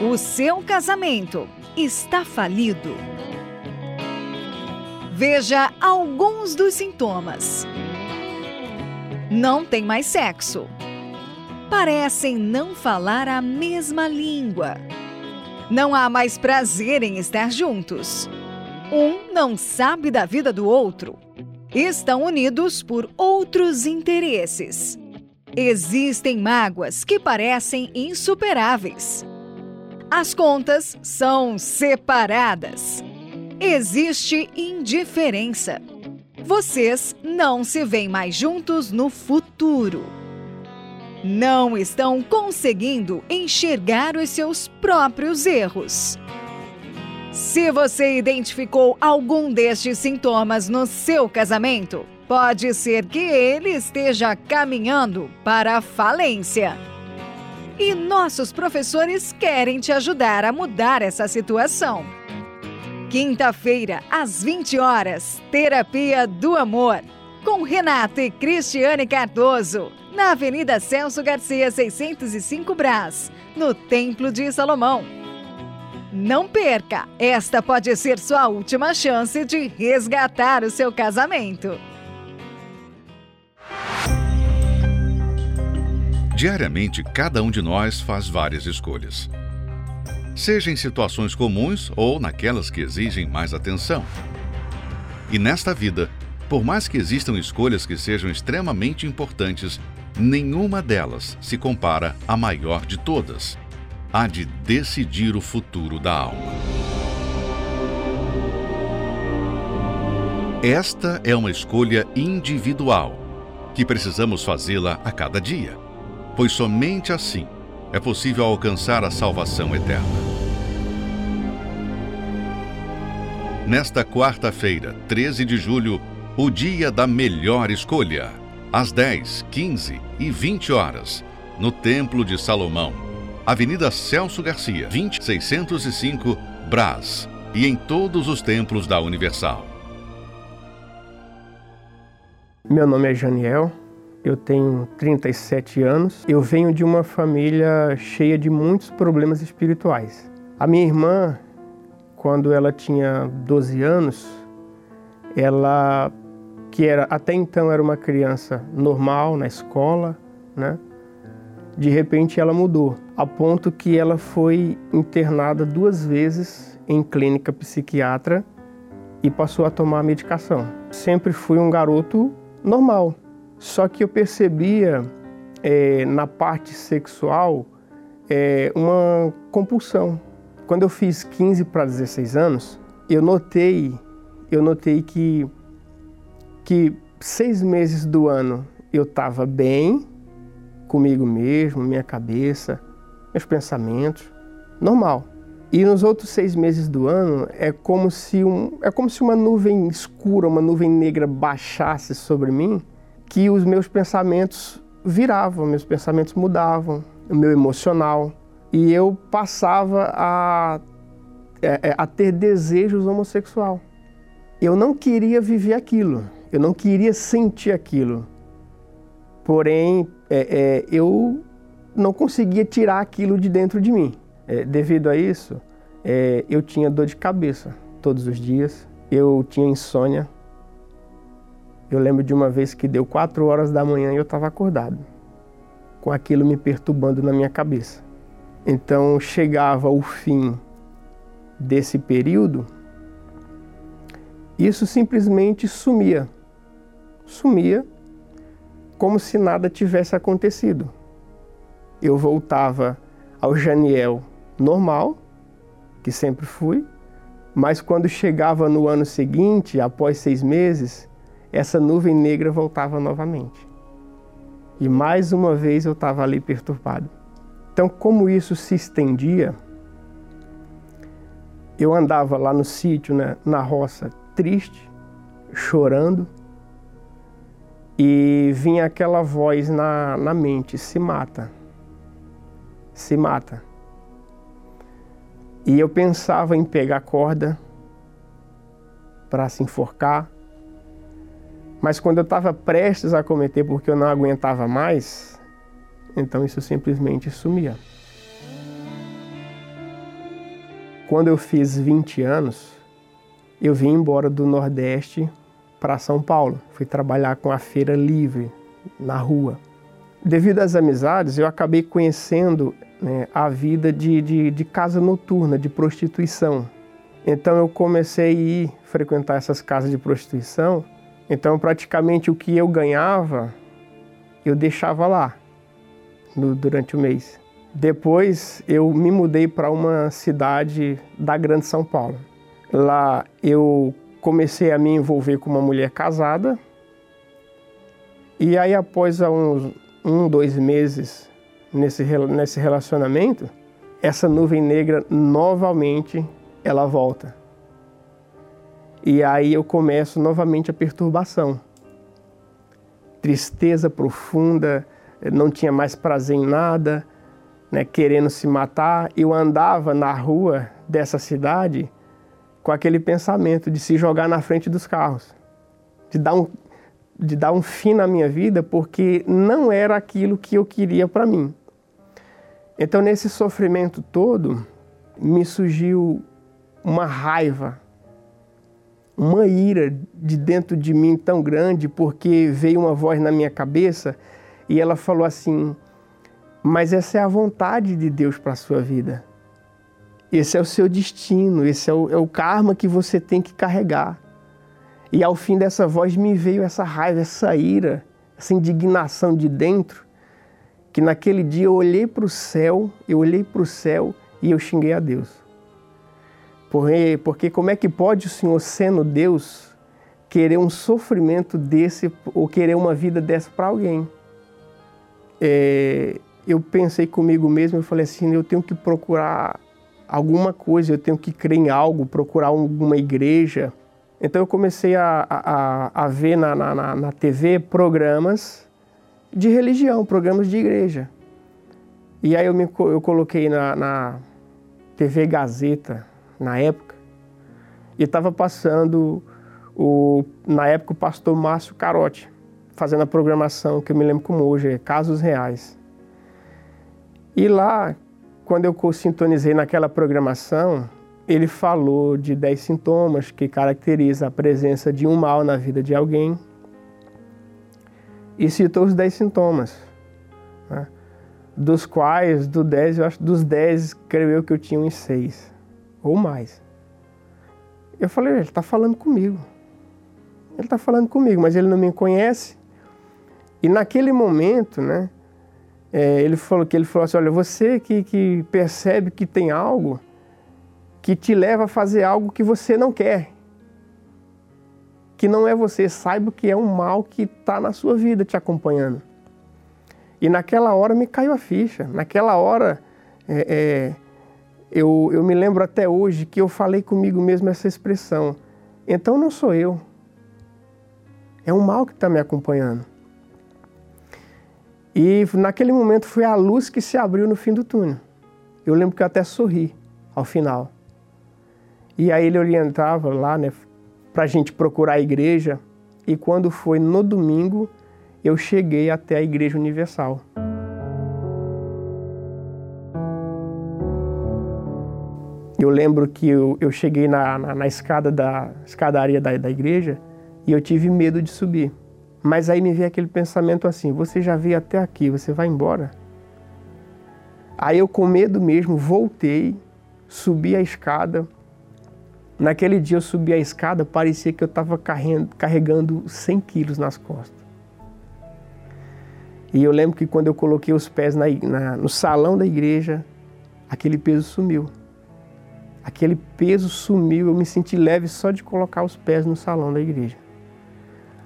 O seu casamento está falido. Veja alguns dos sintomas. Não tem mais sexo. Parecem não falar a mesma língua. Não há mais prazer em estar juntos um não sabe da vida do outro. Estão unidos por outros interesses. Existem mágoas que parecem insuperáveis. As contas são separadas. Existe indiferença. Vocês não se veem mais juntos no futuro. Não estão conseguindo enxergar os seus próprios erros. Se você identificou algum destes sintomas no seu casamento, pode ser que ele esteja caminhando para a falência. E nossos professores querem te ajudar a mudar essa situação. Quinta-feira, às 20 horas, Terapia do Amor, com Renato e Cristiane Cardoso, na Avenida Celso Garcia, 605 Brás, no Templo de Salomão. Não perca! Esta pode ser sua última chance de resgatar o seu casamento. Diariamente, cada um de nós faz várias escolhas. Seja em situações comuns ou naquelas que exigem mais atenção. E nesta vida, por mais que existam escolhas que sejam extremamente importantes, nenhuma delas se compara à maior de todas há de decidir o futuro da alma. Esta é uma escolha individual, que precisamos fazê-la a cada dia, pois somente assim é possível alcançar a salvação eterna. Nesta quarta-feira, 13 de julho, o dia da melhor escolha, às 10, 15 e 20 horas, no Templo de Salomão, Avenida Celso Garcia, 20605, Brás, e em todos os templos da Universal. Meu nome é Janiel, eu tenho 37 anos. Eu venho de uma família cheia de muitos problemas espirituais. A minha irmã, quando ela tinha 12 anos, ela que era até então era uma criança normal na escola, né? De repente ela mudou a ponto que ela foi internada duas vezes em clínica psiquiatra e passou a tomar medicação. Sempre fui um garoto normal, só que eu percebia é, na parte sexual é, uma compulsão. Quando eu fiz 15 para 16 anos, eu notei, eu notei que que seis meses do ano eu estava bem comigo mesmo, minha cabeça, meus pensamentos, normal. E nos outros seis meses do ano é como se um, é como se uma nuvem escura, uma nuvem negra baixasse sobre mim, que os meus pensamentos viravam, meus pensamentos mudavam, o meu emocional, e eu passava a, é, é, a ter desejos homossexual. Eu não queria viver aquilo, eu não queria sentir aquilo. Porém, é, é, eu não conseguia tirar aquilo de dentro de mim. É, devido a isso, é, eu tinha dor de cabeça todos os dias, eu tinha insônia. Eu lembro de uma vez que deu quatro horas da manhã e eu estava acordado, com aquilo me perturbando na minha cabeça. Então chegava o fim desse período, isso simplesmente sumia. Sumia como se nada tivesse acontecido. Eu voltava ao Janiel normal, que sempre fui, mas quando chegava no ano seguinte, após seis meses, essa nuvem negra voltava novamente. E mais uma vez eu estava ali perturbado. Então, como isso se estendia, eu andava lá no sítio, né, na roça, triste, chorando, e vinha aquela voz na, na mente: se mata, se mata. E eu pensava em pegar corda para se enforcar, mas quando eu estava prestes a cometer porque eu não aguentava mais, então isso simplesmente sumia. Quando eu fiz 20 anos, eu vim embora do Nordeste para São Paulo. Fui trabalhar com a feira livre na rua. Devido às amizades, eu acabei conhecendo né, a vida de, de, de casa noturna, de prostituição. Então eu comecei a ir frequentar essas casas de prostituição. Então praticamente o que eu ganhava, eu deixava lá no, durante o mês. Depois eu me mudei para uma cidade da Grande São Paulo. Lá eu comecei a me envolver com uma mulher casada. E aí após uns um, dois meses nesse, nesse relacionamento, essa nuvem negra novamente ela volta. E aí eu começo novamente a perturbação. Tristeza profunda, não tinha mais prazer em nada, né, querendo se matar. Eu andava na rua dessa cidade com aquele pensamento de se jogar na frente dos carros, de dar um, de dar um fim na minha vida, porque não era aquilo que eu queria para mim. Então, nesse sofrimento todo, me surgiu uma raiva, uma ira de dentro de mim tão grande, porque veio uma voz na minha cabeça e ela falou assim: Mas essa é a vontade de Deus para a sua vida. Esse é o seu destino, esse é o, é o karma que você tem que carregar. E ao fim dessa voz me veio essa raiva, essa ira, essa indignação de dentro, que naquele dia eu olhei para o céu, eu olhei para o céu e eu xinguei a Deus. Porque, porque como é que pode o Senhor, sendo Deus, querer um sofrimento desse ou querer uma vida dessa para alguém? é, eu pensei comigo mesmo, eu falei assim, eu tenho que procurar alguma coisa, eu tenho que crer em algo, procurar alguma igreja. Então eu comecei a, a, a ver na, na, na TV programas de religião, programas de igreja. E aí eu, me, eu coloquei na, na TV Gazeta, na época, e estava passando, o, na época, o pastor Márcio Carotti fazendo a programação, que eu me lembro como hoje, é Casos Reais. E lá, quando eu sintonizei naquela programação, ele falou de 10 sintomas que caracterizam a presença de um mal na vida de alguém e citou os 10 sintomas, né? dos quais, do 10, eu acho, dos 10, creio eu que eu tinha uns 6 ou mais. Eu falei, ele está falando comigo. Ele está falando comigo, mas ele não me conhece, e naquele momento, né, é, ele falou que ele falou assim, olha, você que, que percebe que tem algo que te leva a fazer algo que você não quer, que não é você, saiba que é um mal que está na sua vida te acompanhando. E naquela hora me caiu a ficha. Naquela hora é, eu, eu me lembro até hoje que eu falei comigo mesmo essa expressão. Então não sou eu. É o mal que está me acompanhando. E naquele momento foi a luz que se abriu no fim do túnel. Eu lembro que eu até sorri ao final. E aí ele orientava lá, né, para a gente procurar a igreja. E quando foi no domingo, eu cheguei até a Igreja Universal. Eu lembro que eu, eu cheguei na, na, na, escada da escadaria da, da igreja e eu tive medo de subir. Mas aí me veio aquele pensamento assim: você já veio até aqui, você vai embora? Aí eu, com medo mesmo, voltei, subi a escada. Naquele dia eu subi a escada, parecia que eu estava carregando 100 quilos nas costas. E eu lembro que quando eu coloquei os pés na, na, no salão da igreja, aquele peso sumiu. Aquele peso sumiu, eu me senti leve só de colocar os pés no salão da igreja.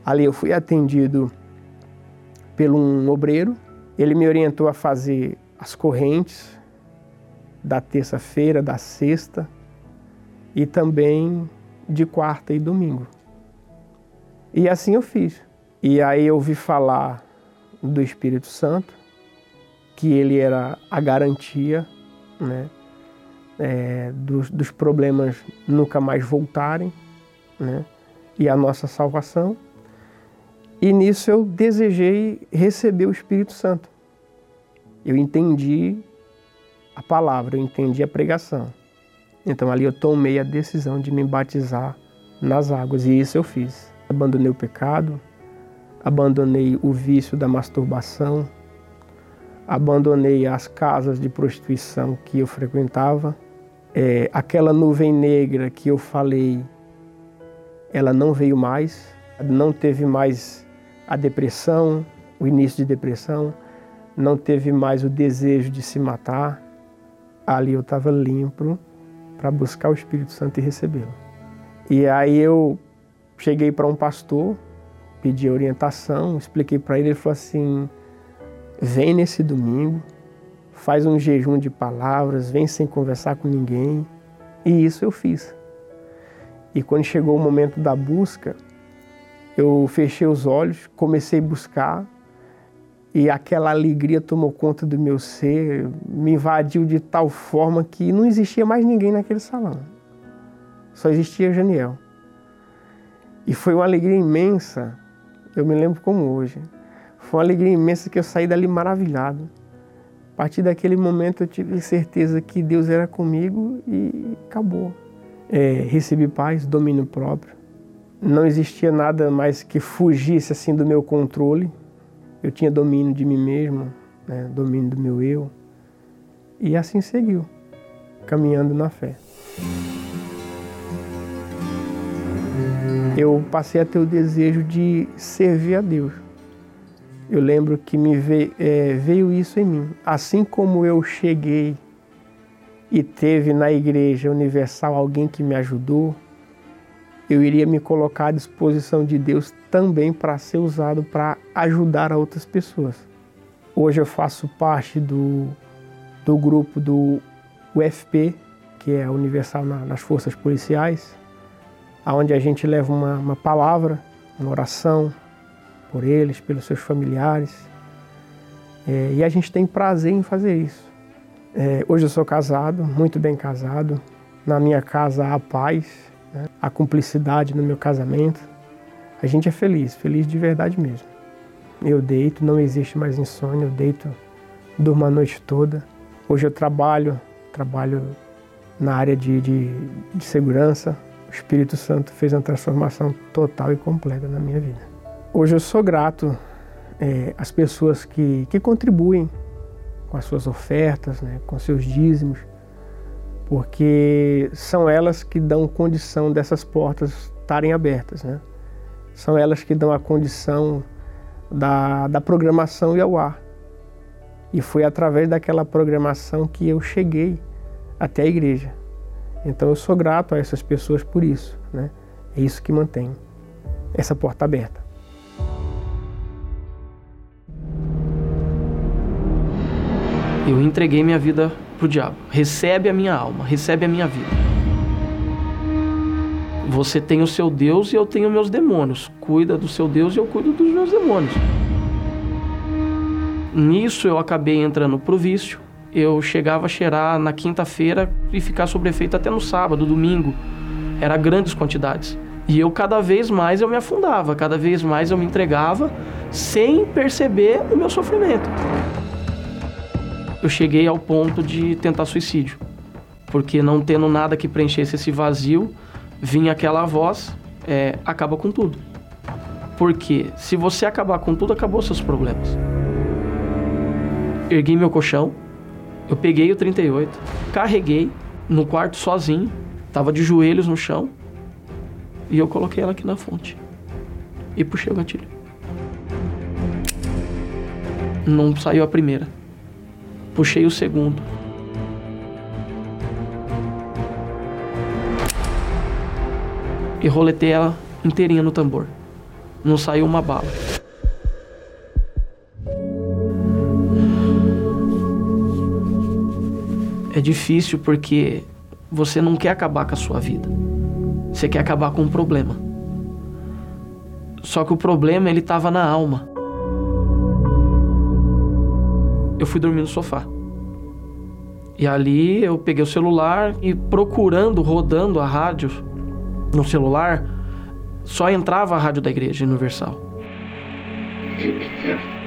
Ali eu fui atendido pelo um obreiro, ele me orientou a fazer as correntes da terça-feira, da sexta e também de quarta e domingo. E assim eu fiz. E aí eu ouvi falar do Espírito Santo, que ele era a garantia, né? é, dos, dos, problemas nunca mais voltarem, né? e a nossa salvação. E nisso eu desejei receber o Espírito Santo. Eu entendi a palavra, eu entendi a pregação. Então ali eu tomei a decisão de me batizar nas águas e isso eu fiz. Abandonei o pecado, abandonei o vício da masturbação, abandonei as casas de prostituição que eu frequentava é, aquela nuvem negra que eu falei, ela não veio mais, não teve mais a depressão, o início de depressão, não teve mais o desejo de se matar. Ali eu estava limpo para buscar o Espírito Santo e recebê-lo. E aí eu cheguei para um pastor, pedi orientação, expliquei para ele, ele falou assim: vem nesse domingo, faz um jejum de palavras, vem sem conversar com ninguém. E isso eu fiz. E quando chegou o momento da busca, eu fechei os olhos, comecei a buscar, e aquela alegria tomou conta do meu ser, me invadiu de tal forma que não existia mais ninguém naquele salão. Só existia Janiel. E foi uma alegria imensa, eu me lembro como hoje. Foi uma alegria imensa que eu saí dali maravilhado. A partir daquele momento eu tive certeza que Deus era comigo e acabou. É, recebi paz, domínio próprio. Não existia nada mais que fugisse assim do meu controle. Eu tinha domínio de mim mesmo, né, domínio do meu eu. E assim seguiu, caminhando na fé. Eu passei a ter o desejo de servir a Deus eu lembro que me veio, é, veio isso em mim. Assim como eu cheguei e teve na Igreja Universal alguém que me ajudou, eu iria me colocar à disposição de Deus também para ser usado para ajudar outras pessoas. Hoje eu faço parte do, do grupo do UFP, que é Universal nas Forças Policiais, onde a gente leva uma, uma palavra, uma oração, por eles, pelos seus familiares. É, e a gente tem prazer em fazer isso. É, hoje eu sou casado, muito bem casado. Na minha casa há paz, né? há cumplicidade no meu casamento. A gente é feliz, feliz de verdade mesmo. Eu deito, não existe mais insônia, eu deito, durmo a noite toda. Hoje eu trabalho, trabalho na área de, de, de segurança. O Espírito Santo fez uma transformação total e completa na minha vida. Hoje eu sou grato é, às pessoas que, que contribuem com as suas ofertas, né, com seus dízimos, porque são elas que dão condição dessas portas estarem abertas. Né? São elas que dão a condição da, da programação e ao ar. E foi através daquela programação que eu cheguei até a igreja. Então eu sou grato a essas pessoas por isso. Né? É isso que mantém essa porta aberta. Eu entreguei minha vida pro diabo. Recebe a minha alma, recebe a minha vida. Você tem o seu Deus e eu tenho meus demônios. Cuida do seu Deus e eu cuido dos meus demônios. Nisso eu acabei entrando pro vício. Eu chegava a cheirar na quinta-feira e ficar sobre efeito até no sábado, domingo. Era grandes quantidades. E eu cada vez mais eu me afundava, cada vez mais eu me entregava sem perceber o meu sofrimento eu cheguei ao ponto de tentar suicídio. Porque não tendo nada que preenchesse esse vazio, vinha aquela voz, é, acaba com tudo. Porque se você acabar com tudo, acabou seus problemas. Ergui meu colchão, eu peguei o 38, carreguei no quarto sozinho, tava de joelhos no chão, e eu coloquei ela aqui na fonte. E puxei o gatilho. Não saiu a primeira. Puxei o segundo. E roletei ela inteirinha no tambor. Não saiu uma bala. É difícil porque você não quer acabar com a sua vida. Você quer acabar com um problema. Só que o problema ele estava na alma eu fui dormir no sofá. E ali eu peguei o celular e procurando, rodando a rádio no celular, só entrava a rádio da Igreja Universal.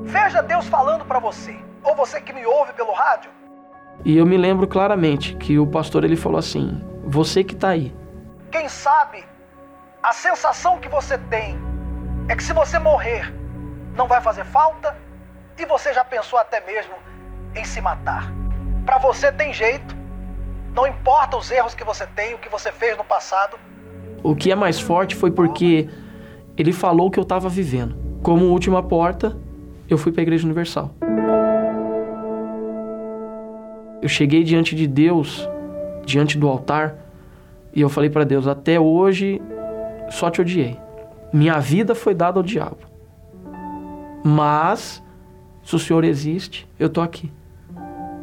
Veja Deus falando para você, ou você que me ouve pelo rádio. E eu me lembro claramente que o pastor ele falou assim: "Você que tá aí. Quem sabe a sensação que você tem é que se você morrer, não vai fazer falta e você já pensou até mesmo em se matar. Para você tem jeito, não importa os erros que você tem, o que você fez no passado. O que é mais forte foi porque ele falou o que eu estava vivendo. Como última porta, eu fui para a Igreja Universal. Eu cheguei diante de Deus, diante do altar, e eu falei para Deus: até hoje só te odiei. Minha vida foi dada ao diabo. Mas se o Senhor existe, eu tô aqui.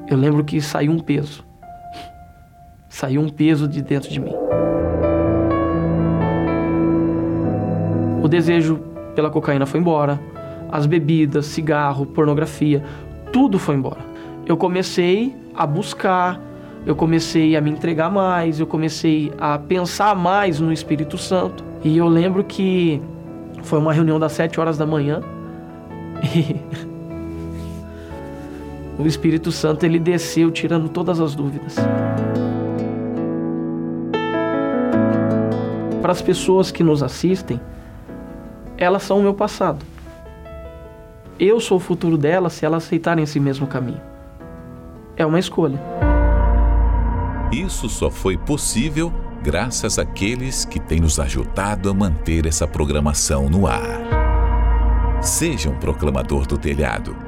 Eu lembro que saiu um peso. Saiu um peso de dentro de mim. O desejo pela cocaína foi embora. As bebidas, cigarro, pornografia, tudo foi embora. Eu comecei a buscar, eu comecei a me entregar mais, eu comecei a pensar mais no Espírito Santo. E eu lembro que foi uma reunião das sete horas da manhã. E o Espírito Santo ele desceu tirando todas as dúvidas. Para as pessoas que nos assistem, elas são o meu passado. Eu sou o futuro delas se elas aceitarem esse mesmo caminho. É uma escolha. Isso só foi possível graças àqueles que têm nos ajudado a manter essa programação no ar. Seja um proclamador do telhado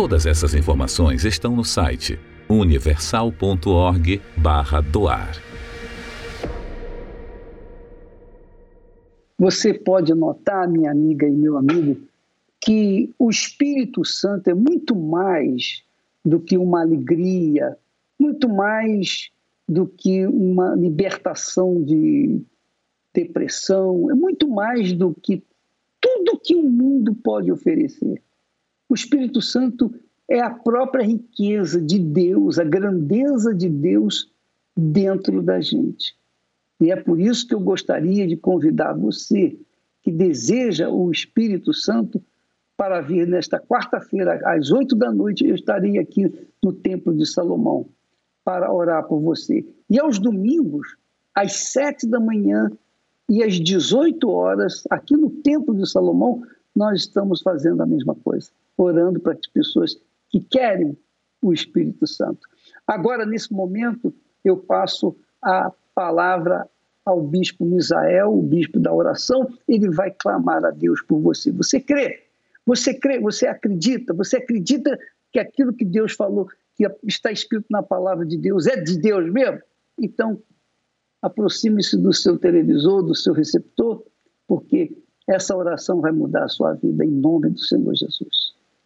Todas essas informações estão no site universal.org/doar. Você pode notar, minha amiga e meu amigo, que o Espírito Santo é muito mais do que uma alegria, muito mais do que uma libertação de depressão, é muito mais do que tudo que o mundo pode oferecer. O Espírito Santo é a própria riqueza de Deus, a grandeza de Deus dentro da gente. E é por isso que eu gostaria de convidar você que deseja o Espírito Santo para vir nesta quarta-feira, às oito da noite, eu estarei aqui no Templo de Salomão para orar por você. E aos domingos, às sete da manhã e às 18 horas, aqui no Templo de Salomão, nós estamos fazendo a mesma coisa orando para as pessoas que querem o Espírito Santo. Agora, nesse momento, eu passo a palavra ao bispo Misael, o bispo da oração, ele vai clamar a Deus por você. Você crê? Você crê? Você acredita? Você acredita que aquilo que Deus falou, que está escrito na palavra de Deus, é de Deus mesmo? Então, aproxime-se do seu televisor, do seu receptor, porque essa oração vai mudar a sua vida em nome do Senhor Jesus.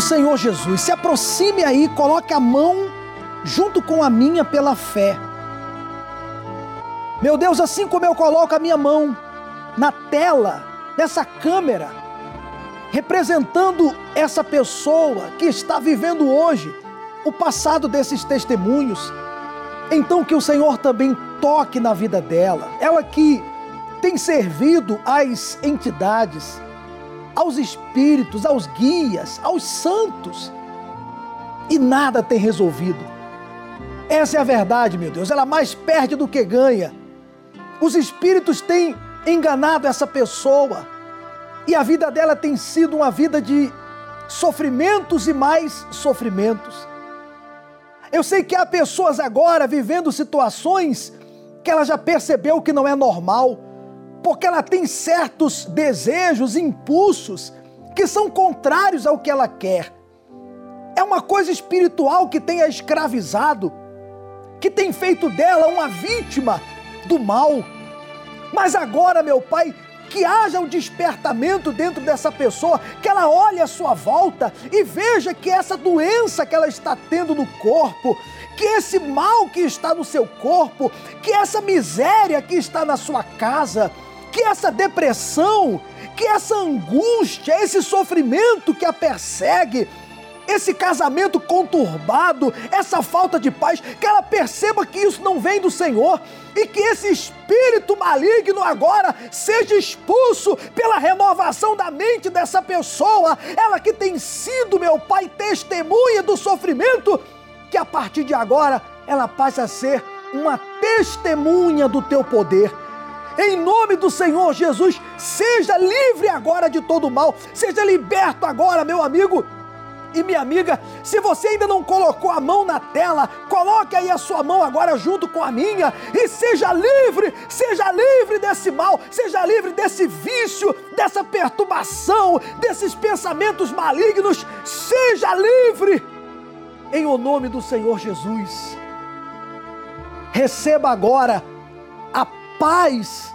Senhor Jesus. Se aproxime aí, coloque a mão junto com a minha pela fé. Meu Deus, assim como eu coloco a minha mão na tela dessa câmera, representando essa pessoa que está vivendo hoje o passado desses testemunhos, então que o Senhor também toque na vida dela, ela que tem servido às entidades aos espíritos, aos guias, aos santos, e nada tem resolvido. Essa é a verdade, meu Deus. Ela mais perde do que ganha. Os espíritos têm enganado essa pessoa e a vida dela tem sido uma vida de sofrimentos e mais sofrimentos. Eu sei que há pessoas agora vivendo situações que ela já percebeu que não é normal porque ela tem certos desejos, impulsos que são contrários ao que ela quer. É uma coisa espiritual que tem a escravizado, que tem feito dela uma vítima do mal. Mas agora, meu Pai, que haja um despertamento dentro dessa pessoa, que ela olhe à sua volta e veja que essa doença que ela está tendo no corpo, que esse mal que está no seu corpo, que essa miséria que está na sua casa, que essa depressão, que essa angústia, esse sofrimento que a persegue, esse casamento conturbado, essa falta de paz, que ela perceba que isso não vem do Senhor e que esse espírito maligno agora seja expulso pela renovação da mente dessa pessoa, ela que tem sido, meu Pai, testemunha do sofrimento, que a partir de agora ela passe a ser uma testemunha do teu poder em nome do Senhor Jesus, seja livre agora de todo mal, seja liberto agora, meu amigo. E minha amiga, se você ainda não colocou a mão na tela, coloque aí a sua mão agora junto com a minha e seja livre, seja livre desse mal, seja livre desse vício, dessa perturbação, desses pensamentos malignos, seja livre em o nome do Senhor Jesus. Receba agora paz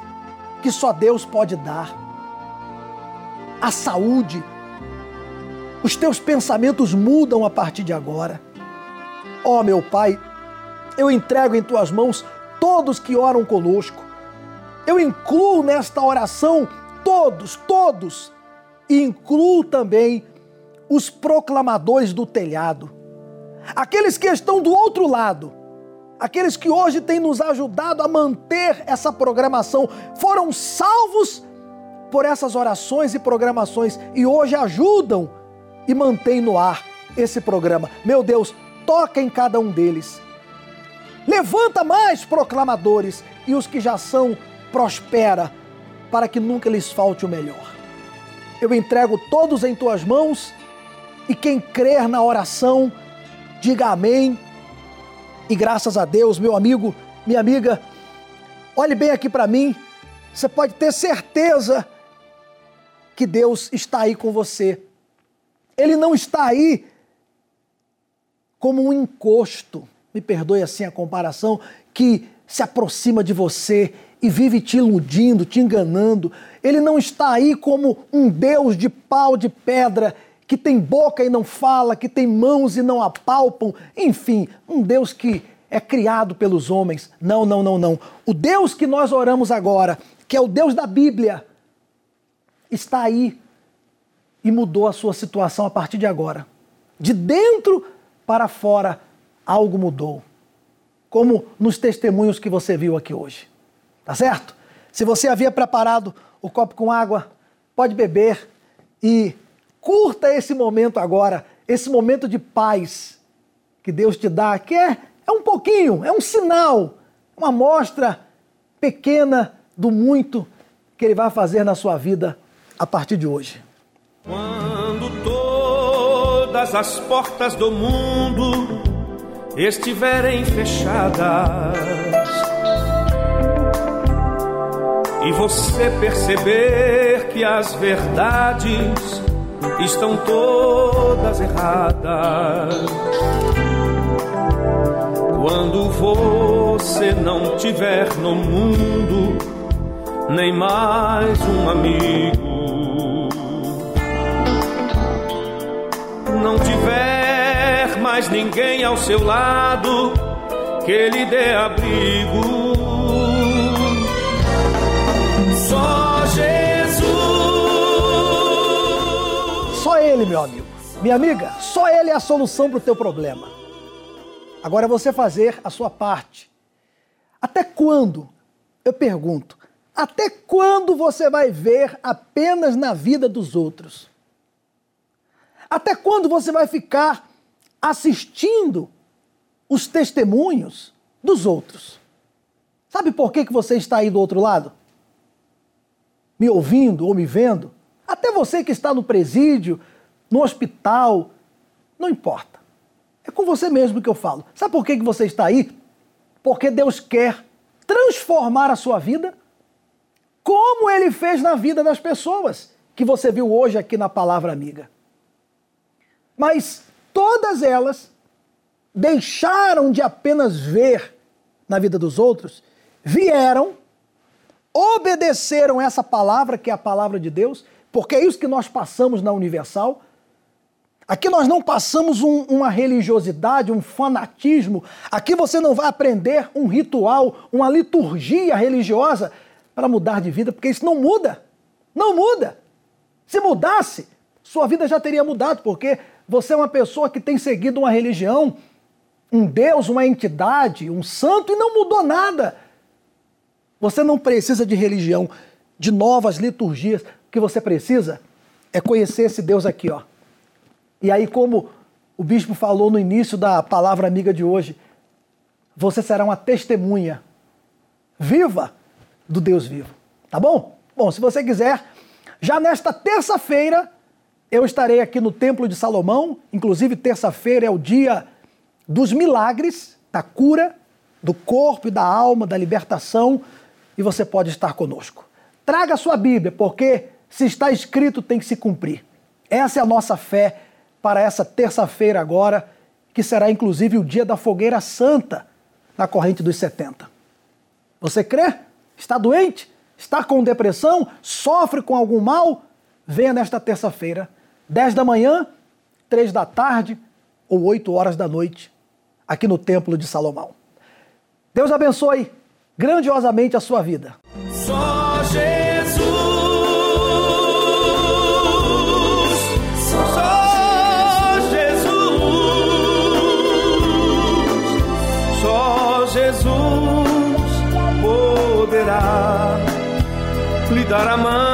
que só Deus pode dar, a saúde. Os teus pensamentos mudam a partir de agora. Ó oh, meu Pai, eu entrego em tuas mãos todos que oram conosco. Eu incluo nesta oração todos, todos, e incluo também os proclamadores do telhado, aqueles que estão do outro lado aqueles que hoje têm nos ajudado a manter essa programação, foram salvos por essas orações e programações e hoje ajudam e mantêm no ar esse programa. Meu Deus, toca em cada um deles. Levanta mais proclamadores e os que já são, prospera, para que nunca lhes falte o melhor. Eu entrego todos em tuas mãos e quem crer na oração, diga amém e graças a Deus, meu amigo, minha amiga, olhe bem aqui para mim. Você pode ter certeza que Deus está aí com você. Ele não está aí como um encosto, me perdoe assim a comparação, que se aproxima de você e vive te iludindo, te enganando. Ele não está aí como um Deus de pau de pedra que tem boca e não fala, que tem mãos e não apalpam, enfim, um Deus que é criado pelos homens. Não, não, não, não. O Deus que nós oramos agora, que é o Deus da Bíblia, está aí e mudou a sua situação a partir de agora. De dentro para fora, algo mudou. Como nos testemunhos que você viu aqui hoje. Tá certo? Se você havia preparado o copo com água, pode beber e curta esse momento agora, esse momento de paz que Deus te dá, que é, é um pouquinho, é um sinal, uma amostra pequena do muito que Ele vai fazer na sua vida a partir de hoje. Quando todas as portas do mundo estiverem fechadas e você perceber que as verdades estão todas erradas. Quando você não tiver no mundo nem mais um amigo, não tiver mais ninguém ao seu lado que lhe dê abrigo Ele, meu amigo. Minha amiga, só Ele é a solução para o teu problema. Agora é você fazer a sua parte. Até quando? Eu pergunto. Até quando você vai ver apenas na vida dos outros? Até quando você vai ficar assistindo os testemunhos dos outros? Sabe por que, que você está aí do outro lado? me ouvindo ou me vendo, até você que está no presídio, no hospital, não importa. É com você mesmo que eu falo. Sabe por que você está aí? Porque Deus quer transformar a sua vida como ele fez na vida das pessoas que você viu hoje aqui na palavra amiga. Mas todas elas deixaram de apenas ver na vida dos outros, vieram obedeceram essa palavra, que é a palavra de Deus, porque é isso que nós passamos na Universal. Aqui nós não passamos um, uma religiosidade, um fanatismo. Aqui você não vai aprender um ritual, uma liturgia religiosa para mudar de vida, porque isso não muda. Não muda. Se mudasse, sua vida já teria mudado, porque você é uma pessoa que tem seguido uma religião, um Deus, uma entidade, um santo e não mudou nada. Você não precisa de religião, de novas liturgias. O que você precisa é conhecer esse Deus aqui, ó. E aí, como o bispo falou no início da palavra amiga de hoje, você será uma testemunha viva do Deus vivo. Tá bom? Bom, se você quiser, já nesta terça-feira eu estarei aqui no Templo de Salomão. Inclusive, terça-feira é o dia dos milagres, da cura do corpo e da alma, da libertação e você pode estar conosco. Traga a sua Bíblia, porque se está escrito tem que se cumprir. Essa é a nossa fé para essa terça-feira agora, que será inclusive o dia da fogueira santa na corrente dos 70. Você crê? Está doente? Está com depressão? Sofre com algum mal? Venha nesta terça-feira, 10 da manhã, 3 da tarde ou 8 horas da noite, aqui no Templo de Salomão. Deus abençoe grandiosamente a sua vida. Dar a mão.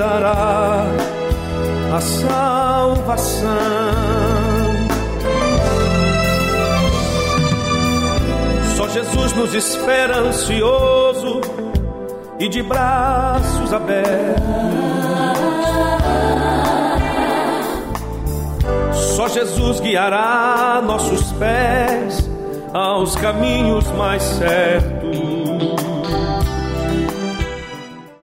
Dará a salvação. Só Jesus nos espera ansioso e de braços abertos. Só Jesus guiará nossos pés aos caminhos mais certos.